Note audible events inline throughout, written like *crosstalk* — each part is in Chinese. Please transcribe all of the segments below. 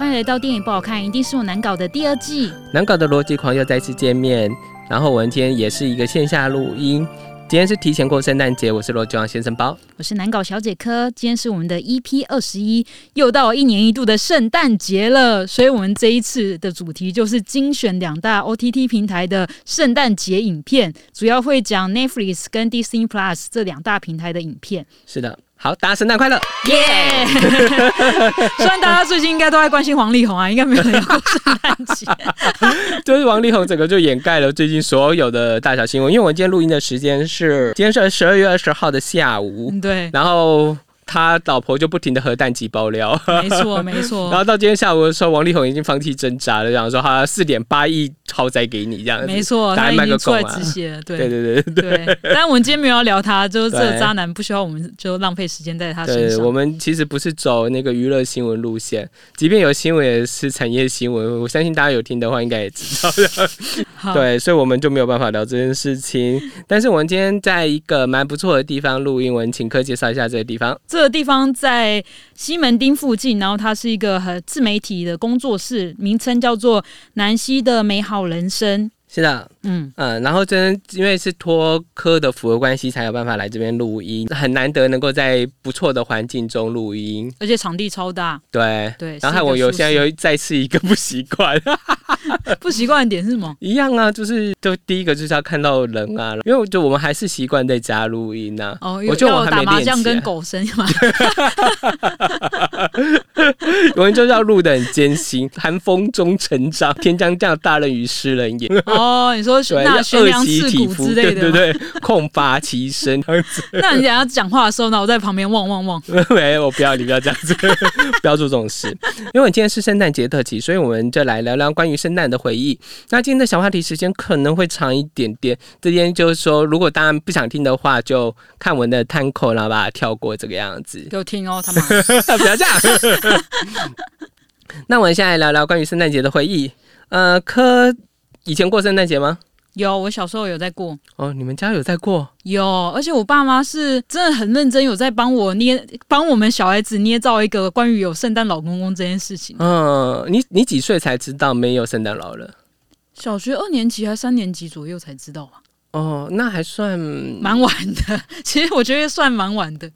欢迎来到电影不好看，一定是我难搞的第二季。难搞的逻辑狂又再次见面，然后我们今天也是一个线下录音。今天是提前过圣诞节，我是罗吉王先生包，我是难搞小姐科。今天是我们的 EP 二十一，又到一年一度的圣诞节了，所以我们这一次的主题就是精选两大 OTT 平台的圣诞节影片，主要会讲 Netflix 跟 Disney Plus 这两大平台的影片。是的。好，大家圣诞快乐！耶！*laughs* 虽然大家最近应该都在关心王力宏啊，应该没有人过圣诞节。*laughs* 就是王力宏整个就掩盖了最近所有的大小新闻，因为我今天录音的时间是今天是十二月二十号的下午。对，然后。他老婆就不停的核弹级爆料，没错 *laughs* 没错。然后到今天下午的时候，王力宏已经放弃挣扎了，然后说他四点八亿豪宅给你这样子，没错，他已经出来止血，对对对对对。但我们今天没有要聊他，就是这个渣男不需要我们就浪费时间在他身上。我们其实不是走那个娱乐新闻路线，即便有新闻也是产业新闻。我相信大家有听的话，应该也知道的。对，所以我们就没有办法聊这件事情。但是我们今天在一个蛮不错的地方录音，我们请客介绍一下这个地方。这这个地方在西门町附近，然后它是一个很自媒体的工作室，名称叫做南希的美好人生。是的，嗯嗯，然后真因为是托科的符合关系，才有办法来这边录音，很难得能够在不错的环境中录音，而且场地超大。对对，然后我有现在又再次一个不习惯，*laughs* *laughs* 不习惯的点是什么？一样啊，就是就第一个就是要看到人啊，因为就我们还是习惯在家录音呐。哦，我就我打麻将跟狗声嘛。*laughs* 我们就是要录的很艰辛，寒风中成长，天将降大任于斯人也。哦，你说 *laughs* 那悬梁刺股之类的，对对对，*laughs* 空乏其身。*laughs* 那你等下讲话的时候呢，我在旁边望望望。没，我不要，你不要这样子，不要做这种事。因为今天是圣诞节特辑，所以我们就来聊聊关于圣诞的回忆。那今天的小话题时间可能会长一点点，这边就是说，如果大家不想听的话，就看我的摊口，然后把它跳过这个样子。给我听哦，他们不要这样。那我们现在聊聊关于圣诞节的回忆。呃，科。以前过圣诞节吗？有，我小时候有在过。哦，你们家有在过？有，而且我爸妈是真的很认真，有在帮我捏，帮我们小孩子捏造一个关于有圣诞老公公这件事情。嗯，你你几岁才知道没有圣诞老人？小学二年级还三年级左右才知道吧？哦，那还算蛮晚的。*laughs* 其实我觉得算蛮晚的。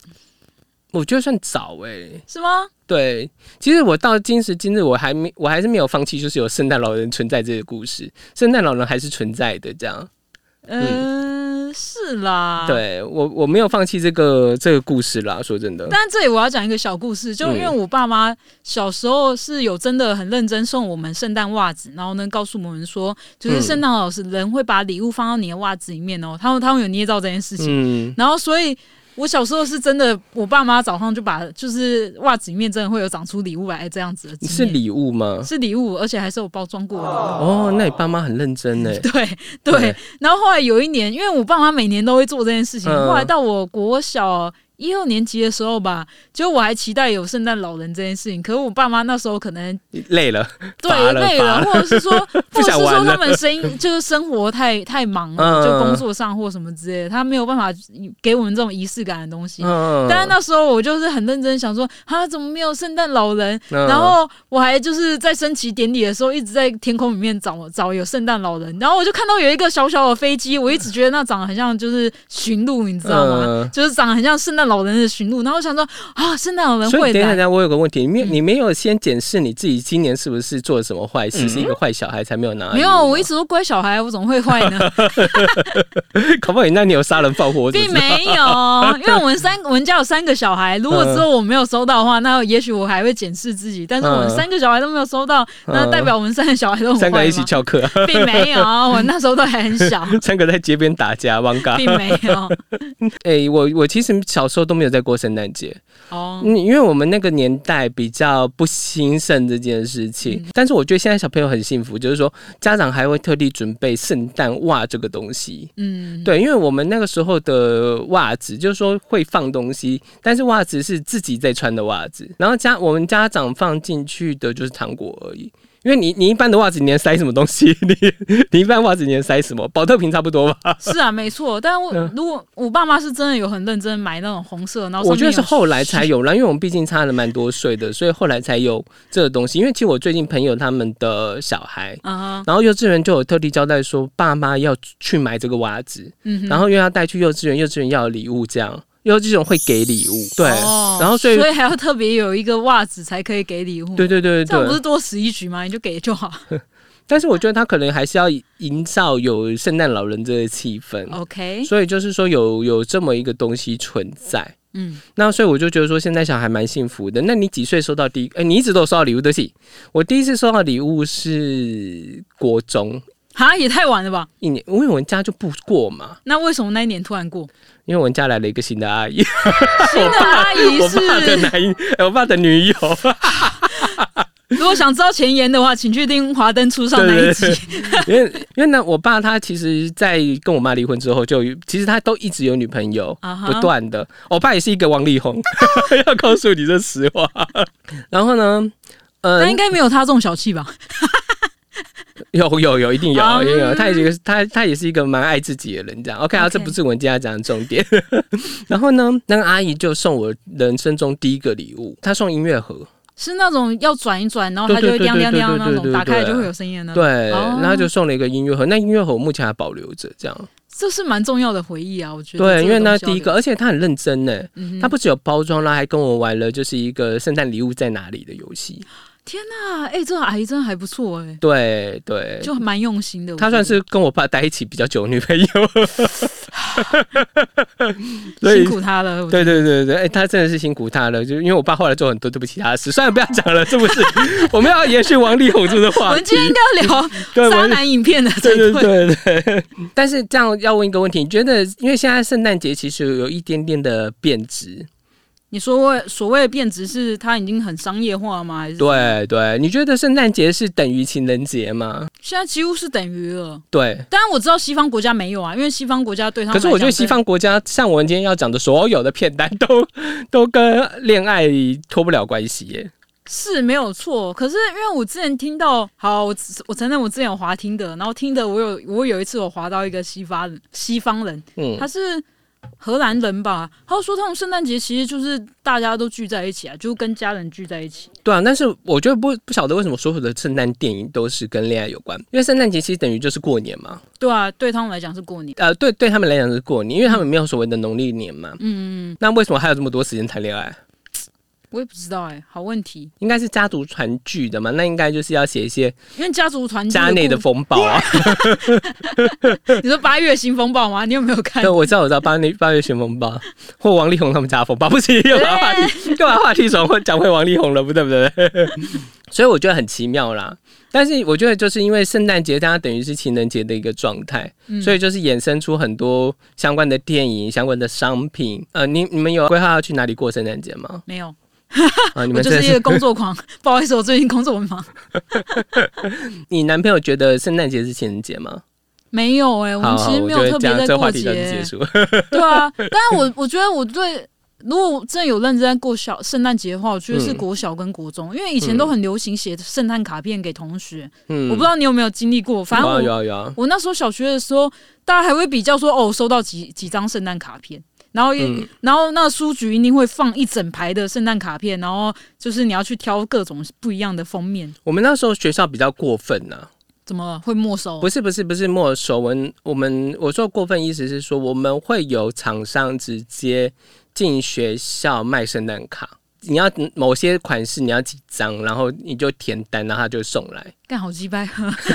我觉得算早哎，是吗？对，其实我到今时今日，我还没，我还是没有放弃，就是有圣诞老人存在这个故事，圣诞老人还是存在的，这样。嗯，是啦。对我，我没有放弃这个这个故事啦。说真的，但这里我要讲一个小故事，就因为我爸妈小时候是有真的很认真送我们圣诞袜子，然后呢告诉我们说，就是圣诞老师人会把礼物放到你的袜子里面哦，他们他们有捏造这件事情，嗯，然后所以。我小时候是真的，我爸妈早上就把就是袜子里面真的会有长出礼物来这样子的。是礼物吗？是礼物，而且还是有包装过的。哦，那你爸妈很认真 *laughs* 呢。对对，然后后来有一年，因为我爸妈每年都会做这件事情，后来到我国小。一二年级的时候吧，就我还期待有圣诞老人这件事情，可是我爸妈那时候可能累了，对累了，或者是说，*laughs* 或者是说他们生就是生活太太忙了，就工作上或什么之类的，他没有办法给我们这种仪式感的东西。但是那时候我就是很认真想说，啊，怎么没有圣诞老人？然后我还就是在升旗典礼的时候一直在天空里面找找有圣诞老人，然后我就看到有一个小小的飞机，我一直觉得那长得很像就是驯鹿，你知道吗？就是长得很像圣诞。老人的驯鹿，然后我想说啊，圣诞老人会所以等一下，我有个问题，你没你没有先检视你自己今年是不是做了什么坏事，是一个坏小孩才没有拿？没有，我一直都乖小孩，我怎么会坏呢？*laughs* 可不可以？那你有杀人放火？并没有，因为我们三我们家有三个小孩，如果之后我没有收到的话，那也许我还会检视自己。但是我们三个小孩都没有收到，那代表我们三个小孩都三个一起翘课，并没有。我那时候都还很小，*laughs* 三个在街边打架，王嘎，并没有。*laughs* 哎，我我其实小时候都没有在过圣诞节哦，因为我们那个年代比较不兴盛这件事情。但是我觉得现在小朋友很幸福，就是说家长还会特地准备圣诞袜这个东西。嗯，对，因为我们那个时候的袜子就是说会放东西，但是袜子是自己在穿的袜子，然后家我们家长放进去的就是糖果而已。因为你你一般的袜子你能塞什么东西？*laughs* 你你一般袜子你能塞什么？保特瓶差不多吧？*laughs* 是啊，没错。但我如果我爸妈是真的有很认真买那种红色，然后我觉得是后来才有了，因为我们毕竟差了蛮多岁的，所以后来才有这个东西。因为其实我最近朋友他们的小孩，然后幼稚园就有特地交代说，爸妈要去买这个袜子，然后又要带去幼稚园，幼稚园要礼物这样。有这种会给礼物，对，然后所以所以还要特别有一个袜子才可以给礼物，对对对对，这不是多此一举吗？你就给就好。*laughs* 但是我觉得他可能还是要营造有圣诞老人这个气氛，OK。所以就是说有有这么一个东西存在，嗯，那所以我就觉得说现在小孩蛮幸福的。那你几岁收到第一？哎，你一直都有收到礼物，对不起，我第一次收到礼物是国中。啊，也太晚了吧！一年，因为我们家就不过嘛。那为什么那一年突然过？因为我们家来了一个新的阿姨。*laughs* 新的阿姨是我爸的男，我爸的女友。*laughs* 如果想知道前言的话，请去听华灯初上那一集。因为因为呢，我爸他其实，在跟我妈离婚之后，就其实他都一直有女朋友，不断的。我爸也是一个王力宏，*laughs* 要告诉你这实话。然后呢，呃，那应该没有他这种小气吧？有有有，一定有，也有。他也是他他也是一个蛮爱自己的人，这样。OK 啊，这不是我们今天讲的重点。*laughs* 然后呢，那个阿姨就送我人生中第一个礼物，她送音乐盒，是那种要转一转，然后它就会亮亮亮那种，打开就会有声音的。对，然后就送了一个音乐盒，那音乐盒我目前还保留着，这样。这是蛮重要的回忆啊，我觉得。对，因为那第一个，而且他很认真呢，他不只有包装啦，还跟我玩了就是一个圣诞礼物在哪里的游戏。天呐，哎，这个阿姨真的还不错哎。对对，就蛮用心的。她算是跟我爸待一起比较久的女朋友。*laughs* 辛苦她了。对对对对，哎，他真的是辛苦她了。就因为我爸后来做很多对不起她的事，算了，不要讲了，是不是？*laughs* 我们要延续王力宏这个话题。我们今天要聊 *laughs* 渣男影片的。对对对对。但是这样要问一个问题，你觉得因为现在圣诞节其实有一点点的变质？你说所谓的变质是它已经很商业化吗？还是对对？你觉得圣诞节是等于情人节吗？现在几乎是等于了。对，当然我知道西方国家没有啊，因为西方国家对他可是我觉得西方国家像我们今天要讲的所有的片单都都跟恋爱脱不了关系耶。是没有错，可是因为我之前听到，好，我我承认我之前有滑听的，然后听的我有我有一次我滑到一个西方人，西方人，嗯，他是。荷兰人吧，他说他们圣诞节其实就是大家都聚在一起啊，就跟家人聚在一起。对啊，但是我觉得不不晓得为什么所有的圣诞电影都是跟恋爱有关，因为圣诞节其实等于就是过年嘛。对啊，对他们来讲是过年。呃，对，对他们来讲是过年，因为他们没有所谓的农历年嘛。嗯嗯。那为什么还有这么多时间谈恋爱？我也不知道哎，好问题，应该是家族团聚的嘛？那应该就是要写一些，因为家族团家内的风暴啊。*laughs* 你说八月新风暴吗？你有没有看？对，我知道，我知道八月八月新风暴，或王力宏他们家风暴，不是又把话题又把话题转回讲回王力宏了，不对不对？*laughs* 所以我觉得很奇妙啦。但是我觉得就是因为圣诞节，大家等于是情人节的一个状态，所以就是衍生出很多相关的电影、相关的商品。呃，你你们有规划要去哪里过圣诞节吗？没有。我就是一个工作狂，不好意思，我最近工作很忙。*laughs* 你男朋友觉得圣诞节是情人节吗？没有哎，我们其实没有特别在过节。*laughs* 对啊，但是我 *laughs* 我觉得我对，如果真的有认真在过小圣诞节的话，我觉得是国小跟国中，因为以前都很流行写圣诞卡片给同学。嗯，我不知道你有没有经历过，反正我我那时候小学的时候，大家还会比较说哦，收到几几张圣诞卡片。然后，然后那个书局一定会放一整排的圣诞卡片，然后就是你要去挑各种不一样的封面。我们那时候学校比较过分呢，怎么会没收？不是不是不是没收，我们我们我说过分意思是说，我们会有厂商直接进学校卖圣诞卡。你要某些款式，你要几张，然后你就填单，然后他就送来。干好鸡掰，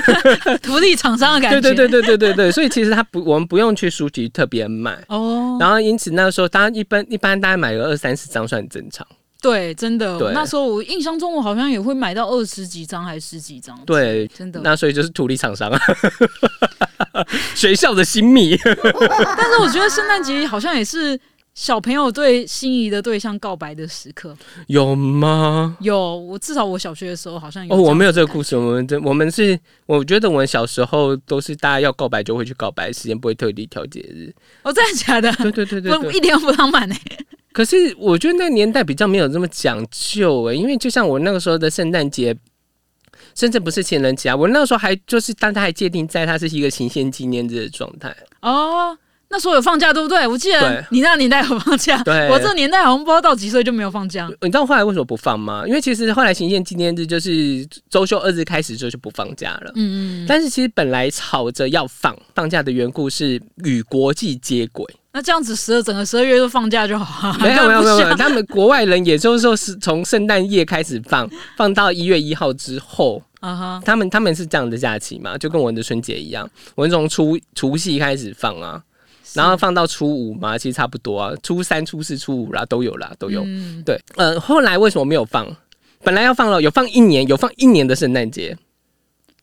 *laughs* 土地厂商的感觉。对对对对对对对，所以其实他不，我们不用去书局特别买哦。然后因此那时候，大家一般一般大概买个二三十张算正常。对，真的。那时候我印象中，我好像也会买到二十几张还是十几张。对，真的。那所以就是土地厂商啊，*laughs* 学校的新密。*laughs* 但是我觉得圣诞节好像也是。小朋友对心仪的对象告白的时刻有吗？有，我至少我小学的时候好像有。哦，我没有这个故事。我们这我们是，我觉得我们小时候都是大家要告白就会去告白，时间不会特地调节日。哦，真的假的？对对对对，一点都不浪漫哎。可是我觉得那个年代比较没有这么讲究哎，因为就像我那个时候的圣诞节。甚至不是情人节啊。我那时候还就是但他还界定在它是一个情线纪念日的状态哦。那时候有放假对不对？我记得你那年代有放假，我这年代好像不知道到几岁就没有放假。你知道后来为什么不放吗？因为其实后来行宪纪念日就是周休二日开始之后就不放假了。嗯嗯。但是其实本来吵着要放放假的缘故是与国际接轨。那这样子十二整个十二月都放假就好。没有 *laughs* 没有没有，他们国外人也就是说是从圣诞夜开始放，放到一月一号之后。啊哈。他们他们是这样的假期嘛？就跟我们的春节一样，我们从除除夕开始放啊。然后放到初五嘛，其实差不多啊，初三、初四、初五啦，都有啦，都有。嗯对，呃，后来为什么没有放？本来要放了，有放一年，有放一年的圣诞节，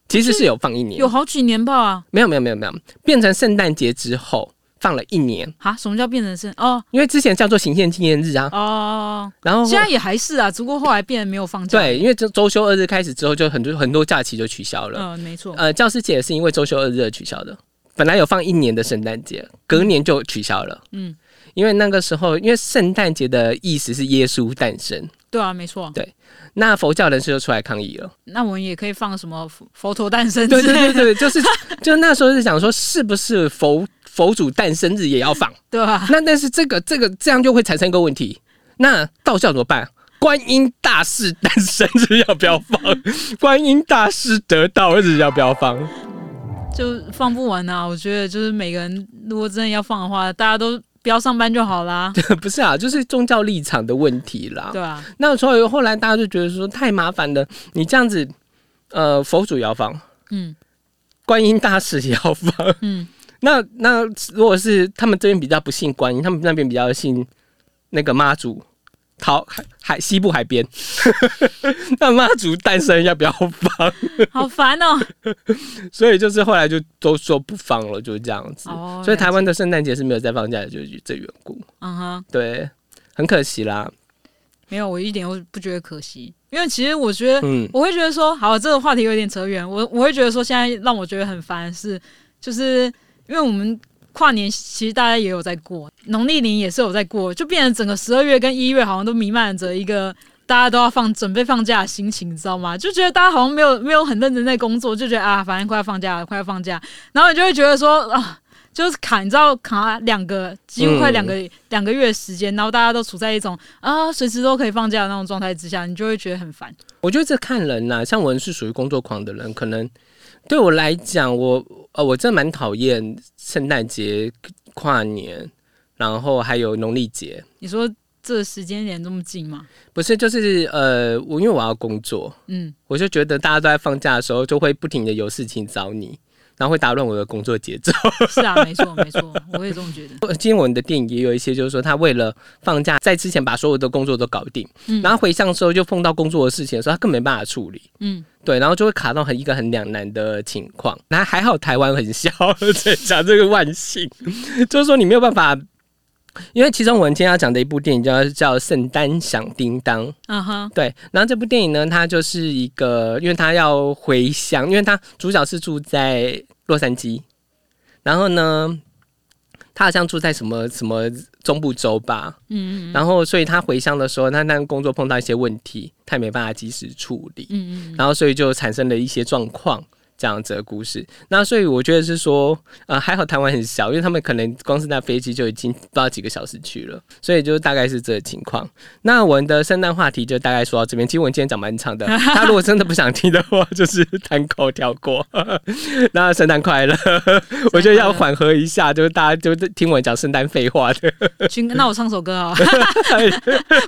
其实是有放一年，有好几年吧？没有，没有，没有，没有，变成圣诞节之后放了一年。哈，什么叫变成圣？哦，因为之前叫做行宪纪念日啊。哦。然后现在也还是啊，只不过后来变得没有放假。对，因为周周休二日开始之后，就很多很多假期就取消了。嗯，没错。呃，教师节也是因为周休二日而取消的。本来有放一年的圣诞节，隔年就取消了。嗯，因为那个时候，因为圣诞节的意思是耶稣诞生。对啊，没错。对，那佛教人士就出来抗议了。那我们也可以放什么佛陀诞生？对对对对，*laughs* 就是就那时候是想说，是不是佛佛祖诞生日也要放？*laughs* 对啊。那但是这个这个这样就会产生一个问题，那道教怎么办？观音大士诞生日要不要放？*laughs* 观音大士得道日要不要放？就放不完啊！我觉得就是每个人如果真的要放的话，大家都不要上班就好啦。*laughs* 不是啊，就是宗教立场的问题啦。对啊。那所以后来大家就觉得说太麻烦了，你这样子，呃，佛祖也要放，嗯，观音大士也要放，嗯。*laughs* 那那如果是他们这边比较不信观音，他们那边比较信那个妈祖。桃海海西部海边，*laughs* 那妈祖诞生要不要放？*laughs* 好烦哦！*laughs* 所以就是后来就都说不放了，就是这样子。所以台湾的圣诞节是没有再放假的，就是这缘故。嗯哼，对，很可惜啦。没有，我一点都不觉得可惜，因为其实我觉得，嗯，我会觉得说，好，这个话题有点扯远。我我会觉得说，现在让我觉得很烦是，就是因为我们。跨年其实大家也有在过，农历年也是有在过，就变成整个十二月跟一月好像都弥漫着一个大家都要放准备放假的心情，你知道吗？就觉得大家好像没有没有很认真在工作，就觉得啊，反正快要放假了，快要放假，然后你就会觉得说啊，就是卡，你知道卡两个几乎快两个两个月时间，然后大家都处在一种啊随时都可以放假的那种状态之下，你就会觉得很烦。我觉得这看人呐，像我是属于工作狂的人，可能。对我来讲，我呃，我真的蛮讨厌圣诞节、跨年，然后还有农历节。你说这时间点这么近吗？不是，就是呃，我因为我要工作，嗯，我就觉得大家都在放假的时候，就会不停的有事情找你。然后会打乱我的工作节奏。*laughs* 是啊，没错，没错，我也这么觉得。今天我们的电影也有一些，就是说他为了放假，在之前把所有的工作都搞定，嗯，然后回上时候就碰到工作的事情的时候，他更没办法处理，嗯，对，然后就会卡到很一个很两难的情况。那还好台湾很小，*laughs* 在讲这个万幸，就是说你没有办法。因为其中我们今天要讲的一部电影叫叫《圣诞响叮当》，啊哈，对。然后这部电影呢，它就是一个，因为它要回乡，因为它主角是住在洛杉矶，然后呢，他好像住在什么什么中部州吧，嗯嗯。然后，所以他回乡的时候，他那个工作碰到一些问题，他也没办法及时处理，嗯嗯。然后，所以就产生了一些状况。这样子的故事，那所以我觉得是说，呃，还好台湾很小，因为他们可能光是那飞机就已经不知道几个小时去了，所以就大概是这个情况。那我们的圣诞话题就大概说到这边。其实我今天讲蛮长的，*laughs* 他如果真的不想听的话，就是单口跳过。*laughs* 那圣诞快乐，*laughs* 我觉得要缓和一下，就是大家就听我讲圣诞废话的。那我唱首歌啊，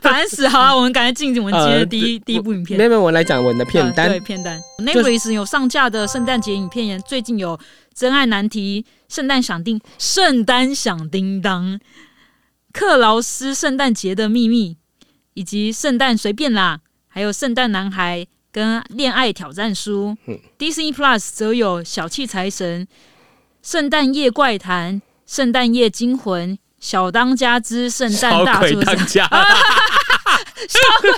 烦死！好啊，我们赶快进我们今天的第一第一部影片。没有，我来讲我的片单。对，片单。Netflix 有上架的圣。圣诞节影片，最近有《真爱难题》、《圣诞响叮》、《圣诞响叮当》、《克劳斯圣诞节的秘密》，以及《圣诞随便啦》，还有《圣诞男孩》跟《恋爱挑战书》。Disney Plus 则有《小气财神》、《圣诞夜怪谈》、《圣诞夜惊魂》、《小 *laughs* *laughs* 当家之圣诞大作战》。小鬼，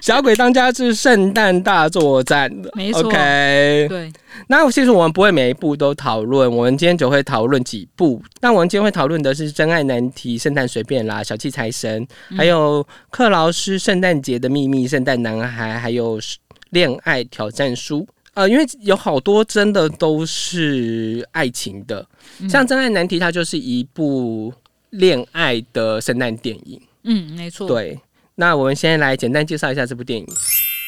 小鬼当家是圣诞大作战的，没错。OK，对。那其实我们不会每一部都讨论，我们今天只会讨论几部。那我们今天会讨论的是《真爱难题》、《圣诞随便啦》、《小气财神》，还有《克劳斯圣诞节的秘密》、《圣诞男孩》，还有《恋爱挑战书》啊，因为有好多真的都是爱情的，像《真爱难题》，它就是一部恋爱的圣诞电影。嗯，没错。对，那我们先来简单介绍一下这部电影。《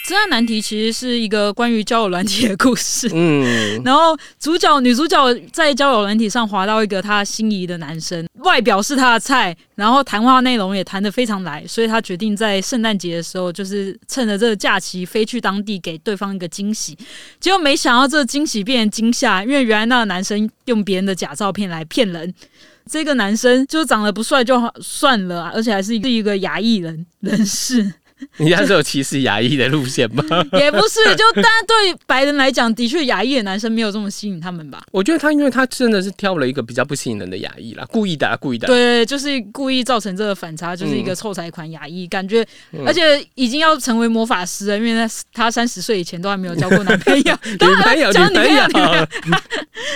真爱难题》其实是一个关于交友软体的故事。嗯，*laughs* 然后主角、女主角在交友软体上滑到一个她心仪的男生，外表是她的菜，然后谈话内容也谈得非常来，所以她决定在圣诞节的时候，就是趁着这个假期飞去当地给对方一个惊喜。结果没想到这惊喜变成惊吓，因为原来那个男生用别人的假照片来骗人。这个男生就长得不帅就算了，而且还是一个亚裔人人士。*laughs* 你家是有歧视牙医的路线吗？*laughs* 也不是，*laughs* 就但对白人来讲，的确牙医的男生没有这么吸引他们吧？我觉得他，因为他真的是挑了一个比较不吸引人的牙医啦，故意的，故意的。对，就是故意造成这个反差，就是一个臭财款亚裔，感觉，而且已经要成为魔法师了，因为他他三十岁以前都还没有交过男朋友，女朋友，女朋友。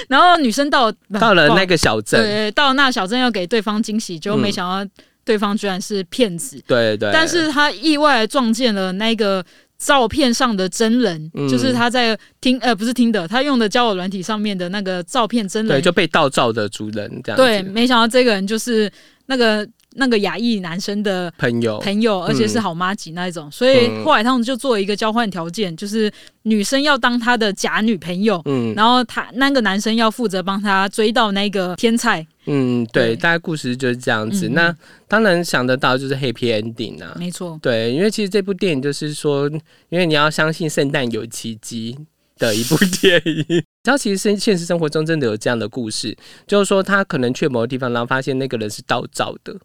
然后女生到到了那个小镇，对，到那小镇要给对方惊喜，就没想到。对方居然是骗子，对对，但是他意外撞见了那个照片上的真人，就是他在听呃不是听的，他用的交友软体上面的那个照片真人，对，就被盗照的主人这样。对，没想到这个人就是那个那个亚裔男生的朋友，朋友，而且是好妈吉那一种，所以后来他们就做一个交换条件，就是女生要当他的假女朋友，嗯，然后他那个男生要负责帮他追到那个天才。嗯，对，大概故事就是这样子。那当然想得到就是 happy ending 啊，没错。对，因为其实这部电影就是说，因为你要相信圣诞有奇迹的一部电影。*laughs* 然后其实生现实生活中真的有这样的故事，就是说他可能去某个地方，然后发现那个人是盗照的。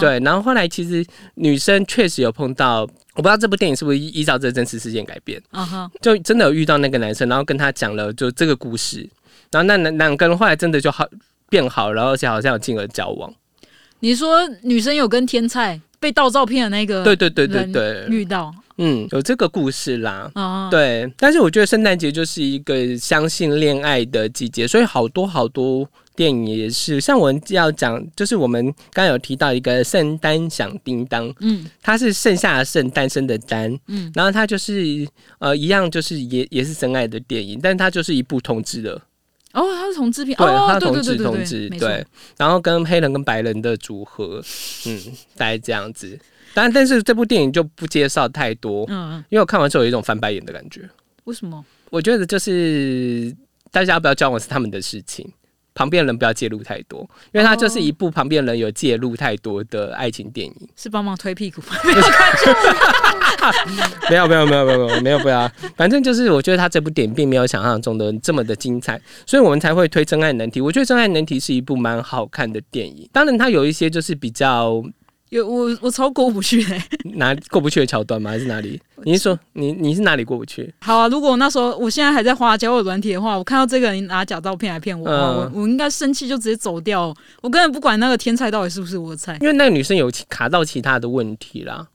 对，然后后来其实女生确实有碰到，我不知道这部电影是不是依照这真实事件改编。啊哈，就真的有遇到那个男生，然后跟他讲了就这个故事，然后那男两个人后来真的就好。变好，然后而且好像有进而交往。你说女生有跟天菜被盗照片的那个？对对对对对，遇到，嗯，有这个故事啦。对，但是我觉得圣诞节就是一个相信恋爱的季节，所以好多好多电影也是。像我们要讲，就是我们刚刚有提到一个圣诞响叮当，嗯，它是剩下的圣诞生的单，嗯，然后它就是呃一样，就是也也是真爱的电影，但它就是一部同志的。哦，他是同志片，对，他是同志同志，对，然后跟黑人跟白人的组合，嗯，大概这样子。但但是这部电影就不介绍太多，嗯，因为我看完之后有一种翻白眼的感觉。为什么？我觉得就是大家不要交往是他们的事情。旁边人不要介入太多，因为它就是一部旁边人有介入太多的爱情电影，是帮忙推屁股。*laughs* *laughs* 没有没有没有没有没有没有不要，反正就是我觉得他这部电影并没有想象中的这么的精彩，所以我们才会推《真爱难题》。我觉得《真爱难题》是一部蛮好看的电影，当然它有一些就是比较。有我我超过不去嘞，*laughs* 哪过不去的桥段吗？还是哪里？你是说你你是哪里过不去？好啊，如果那时候我现在还在花交友软体的话，我看到这个人拿假照片来骗我，我我应该生气就直接走掉，我根本不管那个天才到底是不是我的菜，因为那个女生有卡到其他的问题啦。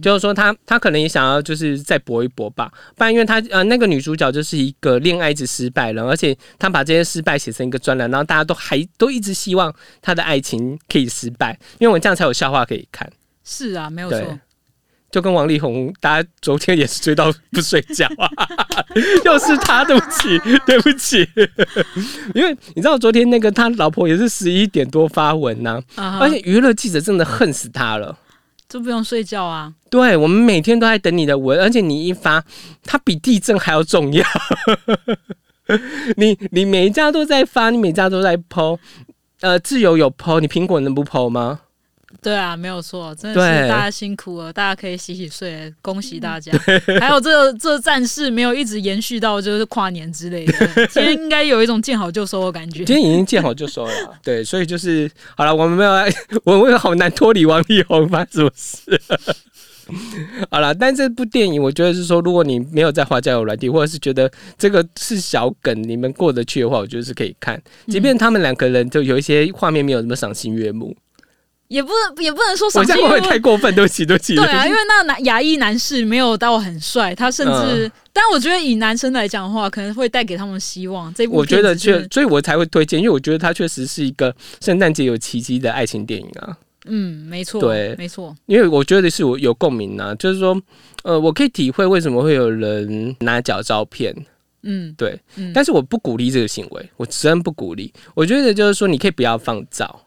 就是说，他他可能也想要，就是再搏一搏吧。不然，因为他呃，那个女主角就是一个恋爱直失败了，而且他把这些失败写成一个专栏，然后大家都还都一直希望他的爱情可以失败，因为我这样才有笑话可以看。是啊，没有错。就跟王力宏，大家昨天也是追到不睡觉啊，*laughs* 又是他，对不起，对不起。*laughs* 因为你知道，昨天那个他老婆也是十一点多发文呐，而且娱乐记者真的恨死他了。都不用睡觉啊！对，我们每天都在等你的文，而且你一发，它比地震还要重要。*laughs* 你你每一家都在发，你每家都在剖，呃，自由有剖，你苹果能不剖吗？对啊，没有错，真的是大家辛苦了，大家可以洗洗睡，恭喜大家。*laughs* 还有这这战事没有一直延续到就是跨年之类的，*laughs* 今天应该有一种见好就收的感觉。今天已经见好就收了，对，所以就是好了，我们没有，*laughs* 我们好难脱离王力宏吧？是不是？好了，但这部电影我觉得是说，如果你没有在花交友软体，或者是觉得这个是小梗，你们过得去的话，我觉得是可以看，即便他们两个人就有一些画面没有什么赏心悦目。也不能也不能说，我这样会太过分，对不起，对不起。对啊，因为那男牙医男士没有到很帅，他甚至，但我觉得以男生来讲的话，可能会带给他们希望。这部我觉得确，所以我才会推荐，因为我觉得它确实是一个圣诞节有奇迹的爱情电影啊。嗯，没错，对，没错，因为我觉得是我有共鸣啊，就是说，呃，我可以体会为什么会有人拿脚照片。嗯，对，但是我不鼓励这个行为，我真不鼓励。我觉得就是说，你可以不要放照。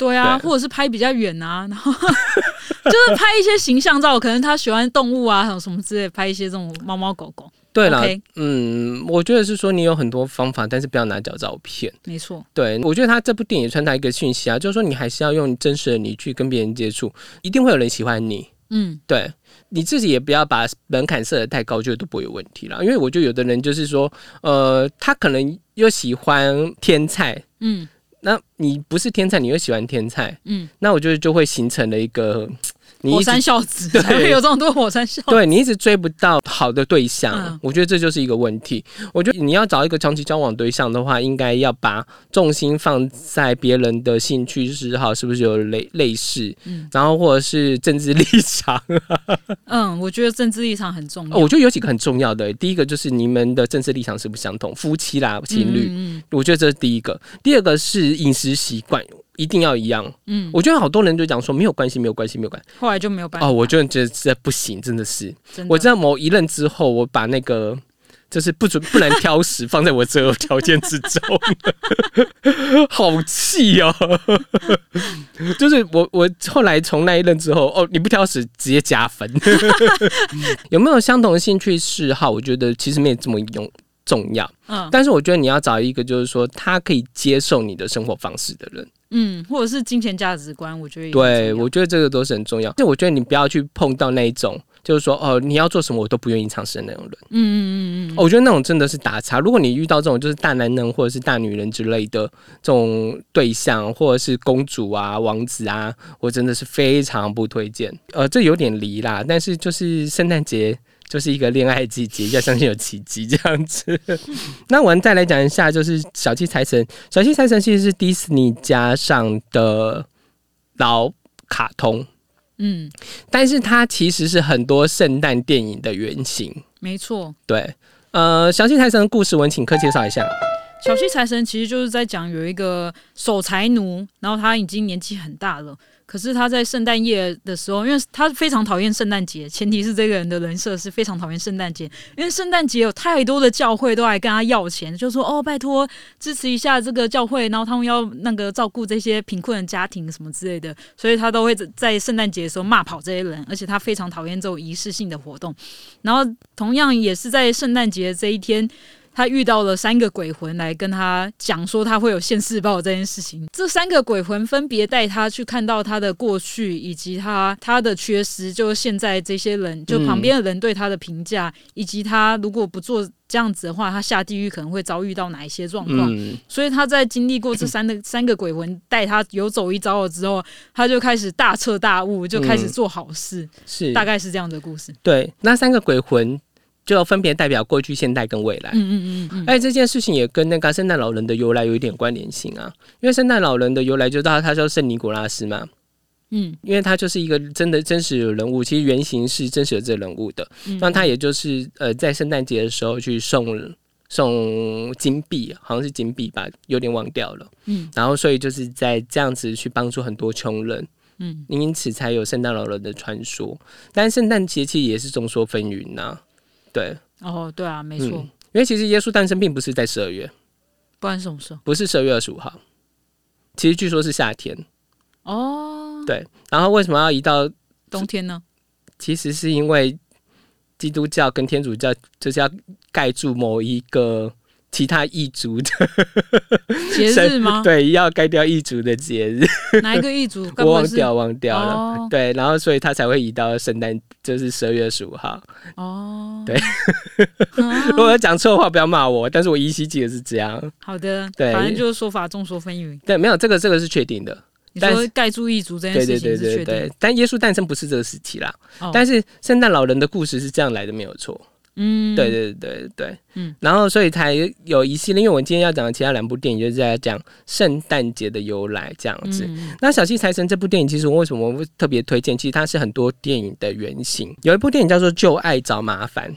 对啊，或者是拍比较远啊，*laughs* 然后 *laughs* 就是拍一些形象照，可能他喜欢动物啊，还有什么之类，拍一些这种猫猫狗狗。对了，嗯，我觉得是说你有很多方法，但是不要拿脚照片。没错，对我觉得他这部电影传达一个讯息啊，就是说你还是要用真实的你去跟别人接触，一定会有人喜欢你。嗯，对，你自己也不要把门槛设的太高，就都不会有问题了。因为我觉得有的人就是说，呃，他可能又喜欢天菜，嗯。那你不是天才，你又喜欢天才，嗯，那我觉得就会形成了一个。火山孝子才会有这种多火山孝。对你一直追不到好的对象，我觉得这就是一个问题。我觉得你要找一个长期交往对象的话，应该要把重心放在别人的兴趣嗜好是不是有类类似，嗯，然后或者是政治立场。*laughs* 嗯，我觉得政治立场很重要。我觉得有几个很重要的，第一个就是你们的政治立场是不相同，夫妻啦、情侣，嗯，我觉得这是第一个。第二个是饮食习惯。一定要一样，嗯，我觉得好多人就讲说没有关系，没有关系，没有关系，后来就没有办法。哦，我就觉得这不行，真的是。我在某一任之后，我把那个就是不准不能挑食放在我择偶条件之中，*laughs* 好气哦！就是我我后来从那一任之后，哦，你不挑食直接加分。*laughs* 有没有相同的兴趣嗜好？我觉得其实没有这么用重要。嗯，但是我觉得你要找一个就是说他可以接受你的生活方式的人。嗯，或者是金钱价值观，我觉得对，我觉得这个都是很重要。就我觉得你不要去碰到那一种，就是说哦，你要做什么我都不愿意尝试的那种人。嗯嗯嗯嗯，我觉得那种真的是打叉。如果你遇到这种就是大男人或者是大女人之类的这种对象，或者是公主啊、王子啊，我真的是非常不推荐。呃，这有点离啦，但是就是圣诞节。就是一个恋爱季节，要相信有奇迹这样子。*laughs* 那我们再来讲一下，就是小气财神。小气财神其实是迪士尼加上的老卡通，嗯，但是它其实是很多圣诞电影的原型。没错，对，呃，小气财神的故事，我请客介绍一下。小气财神其实就是在讲有一个守财奴，然后他已经年纪很大了。可是他在圣诞夜的时候，因为他非常讨厌圣诞节，前提是这个人的人设是非常讨厌圣诞节，因为圣诞节有太多的教会都来跟他要钱，就说哦拜托支持一下这个教会，然后他们要那个照顾这些贫困的家庭什么之类的，所以他都会在圣诞节的时候骂跑这些人，而且他非常讨厌这种仪式性的活动。然后同样也是在圣诞节这一天。他遇到了三个鬼魂来跟他讲说他会有现世报这件事情。这三个鬼魂分别带他去看到他的过去，以及他他的缺失，就是现在这些人就旁边的人对他的评价，以及他如果不做这样子的话，他下地狱可能会遭遇到哪一些状况。所以他在经历过这三个 *laughs* 三个鬼魂带他游走一遭了之后，他就开始大彻大悟，就开始做好事。是，大概是这样的故事。对，那三个鬼魂。就分别代表过去、现代跟未来。嗯嗯嗯嗯。而且这件事情也跟那个圣诞老人的由来有一点关联性啊，因为圣诞老人的由来就到他叫圣尼古拉斯嘛。嗯。因为他就是一个真的真实的人物，其实原型是真实的这人物的。那他也就是呃，在圣诞节的时候去送送金币，好像是金币吧，有点忘掉了。嗯。然后所以就是在这样子去帮助很多穷人。嗯。因此才有圣诞老人的传说，但圣诞节其实也是众说纷纭呐。对，哦，对啊，没错，因为其实耶稣诞生并不是在十二月，不然什么时候？不是十二月二十五号，其实据说是夏天。哦，对，然后为什么要移到冬天呢？其实是因为基督教跟天主教就是要盖住某一个。其他异族的 *laughs* 节日吗？对，要盖掉异族的节日。哪一个异族？我忘掉，忘掉了。对，然后所以他才会移到圣诞，就是十二月十五号。哦，对。*laughs* 如果讲错的话，不要骂我。但是我依稀记得是这样。好的，对，反正就是说法众说纷纭。对，没有这个，这个是确定的。你说盖住异族这件事情是确定，但耶稣诞生不是这个时期啦。但是圣诞老人的故事是这样来的，没有错。嗯，对对对对嗯，然后所以才有一系列，因为我今天要讲的其他两部电影就是在讲圣诞节的由来这样子。那小气财神这部电影，其实我为什么会特别推荐？其实它是很多电影的原型。有一部电影叫做《就爱找麻烦》，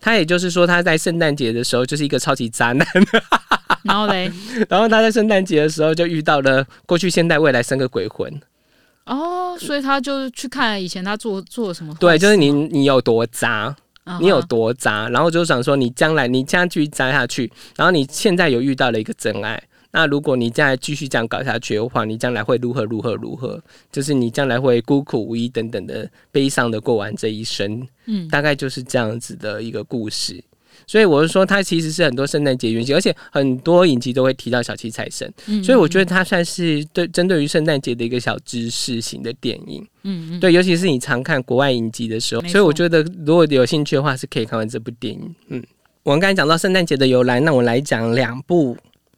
他也就是说他在圣诞节的时候就是一个超级渣男。*laughs* 然后嘞，*laughs* 然后他在圣诞节的时候就遇到了过去、现代、未来三个鬼魂。哦，所以他就去看以前他做做什么。对，就是你你有多渣，你有多渣，然后就想说你将来你这样继续渣下去，然后你现在有遇到了一个真爱。那如果你再继续这样搞下去的话，你将来会如何如何如何？就是你将来会孤苦无依等等的悲伤的过完这一生，嗯，大概就是这样子的一个故事。所以我是说，它其实是很多圣诞节原型，而且很多影集都会提到小七财神，所以我觉得它算是对针对于圣诞节的一个小知识型的电影。嗯嗯，对，尤其是你常看国外影集的时候，所以我觉得如果有兴趣的话，是可以看完这部电影。嗯，我们刚才讲到圣诞节的由来，那我来讲两部。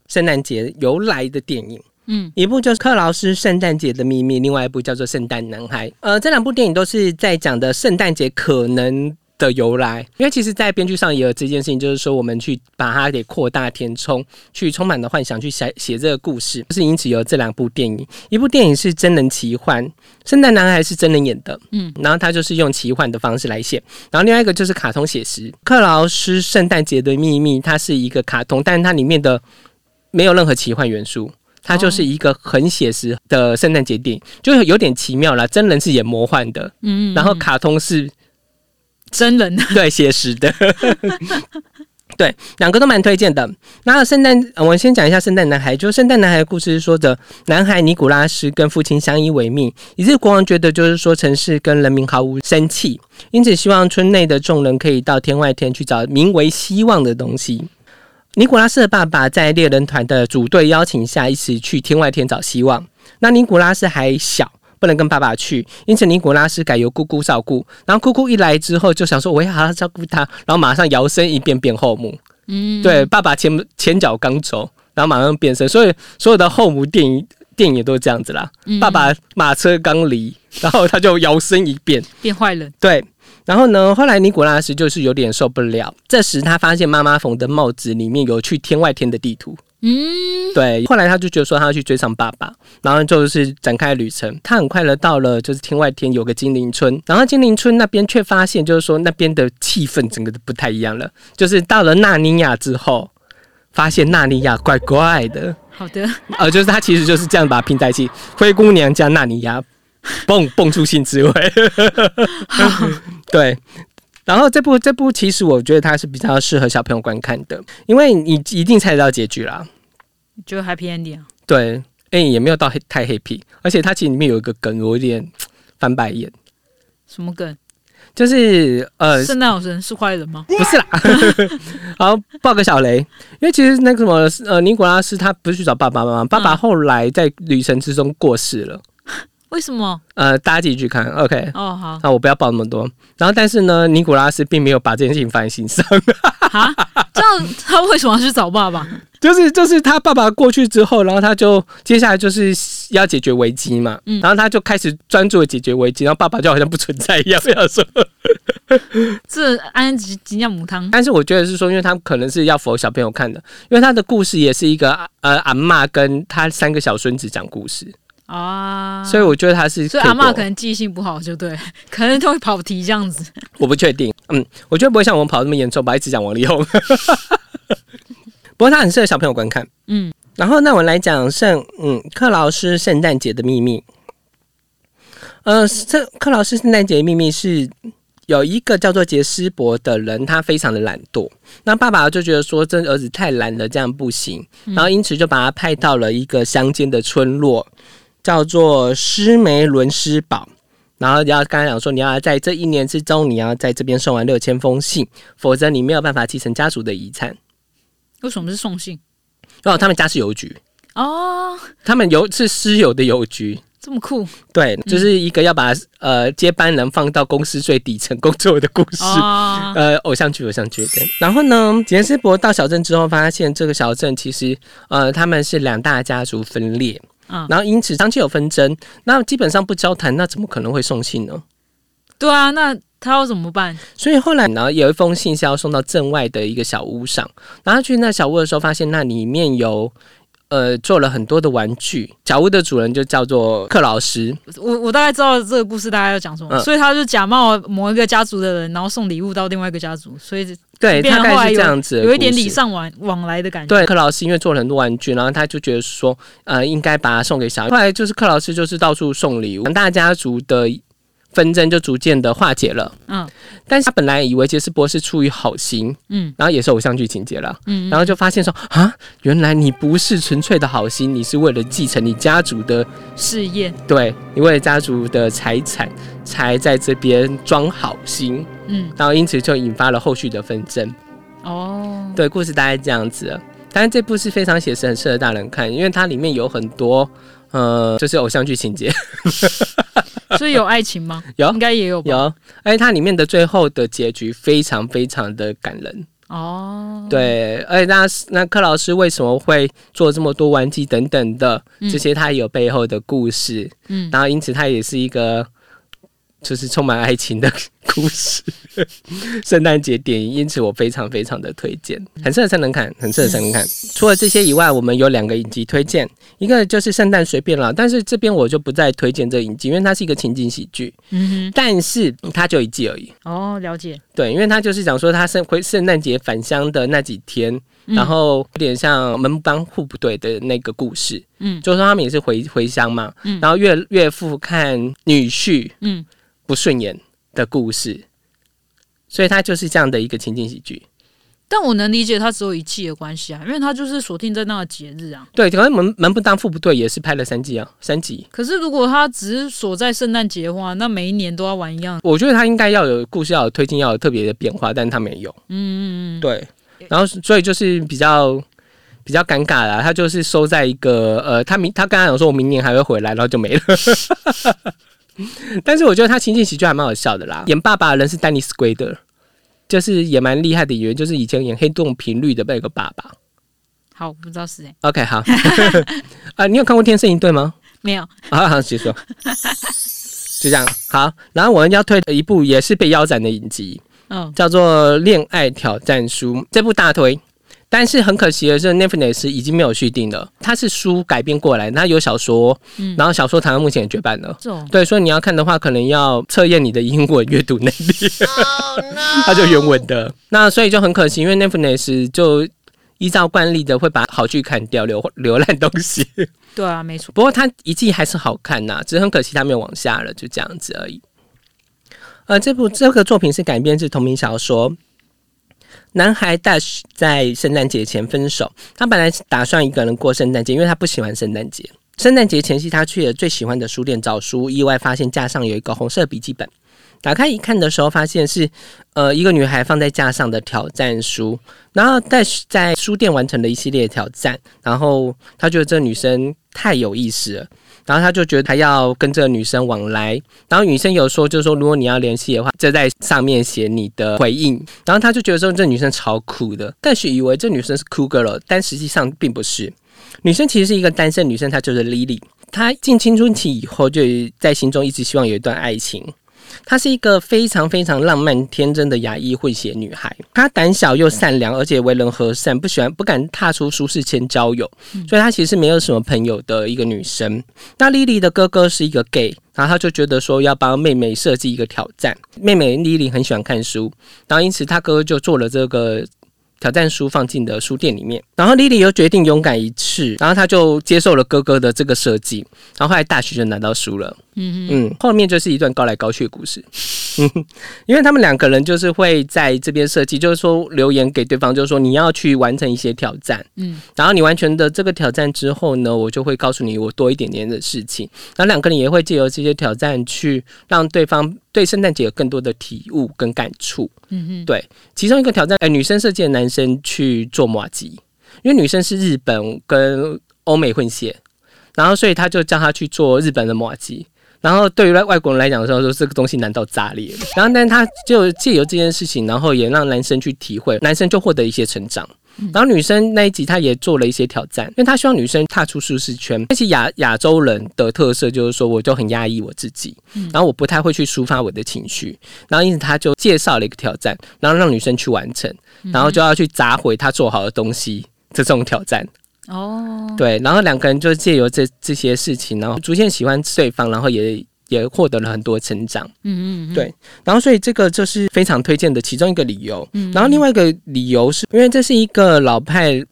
圣诞节由来的电影，嗯，一部就是克劳斯《圣诞节的秘密》，另外一部叫做《圣诞男孩》。呃，这两部电影都是在讲的圣诞节可能的由来。因为其实，在编剧上也有这件事情，就是说我们去把它给扩大填充，去充满了幻想去写写这个故事，就是因此有这两部电影。一部电影是真人奇幻，《圣诞男孩》是真人演的，嗯，然后他就是用奇幻的方式来写。然后另外一个就是卡通写实，《克劳斯圣诞节的秘密》，它是一个卡通，但是它里面的。没有任何奇幻元素，它就是一个很写实的圣诞节电影，就有点奇妙了。真人是演魔幻的，嗯，然后卡通是真人的，*laughs* 对，写实的，*laughs* 对，两个都蛮推荐的。那圣诞，我们先讲一下圣诞男孩。就圣诞男孩的故事是说的，男孩尼古拉斯跟父亲相依为命，以致国王觉得就是说城市跟人民毫无生气，因此希望村内的众人可以到天外天去找名为希望的东西。尼古拉斯的爸爸在猎人团的组队邀请下，一起去天外天找希望。那尼古拉斯还小，不能跟爸爸去，因此尼古拉斯改由姑姑照顾。然后姑姑一来之后，就想说我要好好照顾他，然后马上摇身一变变后母。嗯，对，爸爸前前脚刚走，然后马上变身。所以所有的后母电影电影也都是这样子啦。爸爸马车刚离，然后他就摇身一变变坏人。对。然后呢？后来尼古拉斯就是有点受不了。这时他发现妈妈缝的帽子里面有去天外天的地图。嗯，对。后来他就觉得说他要去追上爸爸，然后就是展开旅程。他很快的到了就是天外天有个精灵村，然后精灵村那边却发现就是说那边的气氛整个都不太一样了。就是到了纳尼亚之后，发现纳尼亚怪怪的。好的。呃，就是他其实就是这样把它拼在一起，灰姑娘加纳尼亚。蹦蹦出新滋味，*laughs* 对。然后这部这部其实我觉得它是比较适合小朋友观看的，因为你一定猜得到结局啦，就 happy ending 啊。对，哎，也没有到太 happy，而且它其实里面有一个梗，我有点翻白眼。什么梗？就是呃，圣诞老人是坏人吗？不是啦。*laughs* 好，爆个小雷，因为其实那个什么呃，尼古拉斯他不是去找爸爸妈妈？爸爸后来在旅程之中过世了。为什么？呃，大家自己去看，OK。哦，好。那我不要报那么多。然后，但是呢，尼古拉斯并没有把这件事情放在心上。啊？这样他为什么要去找爸爸？*laughs* 就是就是他爸爸过去之后，然后他就接下来就是要解决危机嘛。嗯。然后他就开始专注的解决危机，然后爸爸就好像不存在一样，*laughs* 不要说。*laughs* 这安吉吉酿母汤。但是我觉得是说，因为他可能是要否小朋友看的，因为他的故事也是一个呃阿妈跟他三个小孙子讲故事。啊，所以我觉得他是，所以阿妈可能记性不好，就对，*laughs* 可能都会跑题这样子。我不确定，嗯，我觉得不会像我们跑那么严重吧，一直讲王力宏。*laughs* 不过他很适合小朋友观看，嗯。然后那我来讲圣，嗯，克劳斯圣诞节的秘密。呃，这克劳斯圣诞节的秘密是有一个叫做杰斯伯的人，他非常的懒惰。那爸爸就觉得说，这儿子太懒了，这样不行。然后因此就把他派到了一个乡间的村落。叫做施梅伦斯堡，然后要刚才讲说，你要在这一年之中，你要在这边送完六千封信，否则你没有办法继承家族的遗产。为什么是送信？哦，他们家是邮局哦，他们邮是私有的邮局，这么酷？对，就是一个要把呃接班人放到公司最底层工作的故事，呃，偶像剧，偶像剧对。然后呢，杰斯伯到小镇之后，发现这个小镇其实呃他们是两大家族分裂。然后因此长期有纷争，那基本上不交谈，那怎么可能会送信呢？对啊，那他要怎么办？所以后来呢，有一封信是要送到镇外的一个小屋上，然后去那小屋的时候，发现那里面有呃做了很多的玩具。小屋的主人就叫做克劳斯。我我大概知道这个故事大概要讲什么，所以他就假冒某一个家族的人，然后送礼物到另外一个家族，所以对，大概是这样子，有一点礼尚往往来的感觉。对，克老师因为做了很多玩具，然后他就觉得说，呃，应该把它送给小孩。后来就是克老师就是到处送礼物，大家族的。纷争就逐渐的化解了，嗯，但是他本来以为杰斯波是出于好心，嗯，然后也是偶像剧情节了，嗯，然后就发现说啊，原来你不是纯粹的好心，你是为了继承你家族的事业，对你为了家族的财产才在这边装好心，嗯，然后因此就引发了后续的纷争，哦，对，故事大概这样子，但是这部是非常写实，很适合大人看，因为它里面有很多呃，就是偶像剧情节。*laughs* 所以有爱情吗？有，应该也有吧。有，而且它里面的最后的结局非常非常的感人哦。对，而且那那柯老师为什么会做这么多玩具等等的这些，他有背后的故事。嗯，然后因此他也是一个。就是充满爱情的故事，圣诞节电影，因此我非常非常的推荐，很适合才能看，很适合才能看。除了这些以外，我们有两个影集推荐，一个就是圣诞随便了，但是这边我就不再推荐这影集，因为它是一个情景喜剧，嗯哼，但是它就一季而已。哦，了解。对，因为它就是讲说他圣回圣诞节返乡的那几天，然后有点像门帮户不对的那个故事，嗯，就是说他们也是回回乡嘛，嗯，然后岳岳父看女婿，嗯。不顺眼的故事，所以它就是这样的一个情景喜剧。但我能理解它只有一季的关系啊，因为它就是锁定在那个节日啊。对，可能门门不当户不对也是拍了三季啊，三集。可是如果它只是锁在圣诞节的话，那每一年都要玩一样。我觉得它应该要有故事，要有推进，要有特别的变化，但它没有。嗯嗯嗯，对。然后所以就是比较比较尴尬啦，他就是收在一个呃，他明他刚刚有说我明年还会回来，然后就没了。*laughs* *laughs* 但是我觉得他情景喜剧还蛮好笑的啦。演爸爸的人是丹尼斯·奎德，就是也蛮厉害的演员，就是以前演《黑洞频率》的那个爸爸。好，我不知道是谁。OK，好。*laughs* 啊，你有看过《天生一对》吗？没有。好好，结束。*laughs* 就这样。好，然后我们要推的一部也是被腰斩的影集，嗯，叫做《恋爱挑战书》，这部大推。但是很可惜的是，Netflix 已经没有续订了。它是书改编过来，它有小说，然后小说台湾目前也绝版了。对，所以你要看的话，可能要测验你的英文阅读能力。*laughs* 它就原文的，那所以就很可惜，因为 Netflix 就依照惯例的会把好剧砍掉，留留烂东西。对啊，没错。不过它一季还是好看呐，只是很可惜它没有往下了，就这样子而已。呃，这部这个作品是改编自同名小说。男孩 Dash 在圣诞节前分手。他本来打算一个人过圣诞节，因为他不喜欢圣诞节。圣诞节前夕，他去了最喜欢的书店找书，意外发现架上有一个红色笔记本。打开一看的时候，发现是呃一个女孩放在架上的挑战书。然后 Dash 在书店完成了一系列挑战，然后他觉得这女生太有意思了。然后他就觉得他要跟这个女生往来，然后女生有说，就是说如果你要联系的话，就在上面写你的回应。然后他就觉得说这女生超酷的，但是以为这女生是酷 girl，但实际上并不是。女生其实是一个单身女生，她就是 Lily。她进青春期以后，就在心中一直希望有一段爱情。她是一个非常非常浪漫天真的牙医混血女孩，她胆小又善良，而且为人和善，不喜欢不敢踏出舒适圈交友，所以她其实没有什么朋友的一个女生。那莉莉的哥哥是一个 gay，然后他就觉得说要帮妹妹设计一个挑战。妹妹莉莉很喜欢看书，然后因此他哥哥就做了这个。挑战书放进的书店里面，然后莉莉又决定勇敢一次，然后她就接受了哥哥的这个设计，然后后来大学就拿到书了。嗯嗯，后面就是一段高来高去的故事。嗯，*laughs* 因为他们两个人就是会在这边设计，就是说留言给对方，就是说你要去完成一些挑战。嗯，然后你完成的这个挑战之后呢，我就会告诉你我多一点点的事情。然后两个人也会借由这些挑战去让对方对圣诞节有更多的体悟跟感触。嗯哼，对，其中一个挑战，哎，女生设计的男生去做马吉，因为女生是日本跟欧美混血，然后所以他就叫他去做日本的马吉。然后对于外外国人来讲的时候，说这个东西难道炸裂了？然后，但他就借由这件事情，然后也让男生去体会，男生就获得一些成长。然后女生那一集，他也做了一些挑战，因为他希望女生踏出舒适圈。那些亚亚洲人的特色就是说，我就很压抑我自己，然后我不太会去抒发我的情绪。然后因此他就介绍了一个挑战，然后让女生去完成，然后就要去砸毁他做好的东西，这种挑战。哦，对，然后两个人就借由这这些事情，然后逐渐喜欢对方，然后也也获得了很多成长。嗯嗯，对。然后所以这个就是非常推荐的其中一个理由。嗯，然后另外一个理由是因为这是一个老派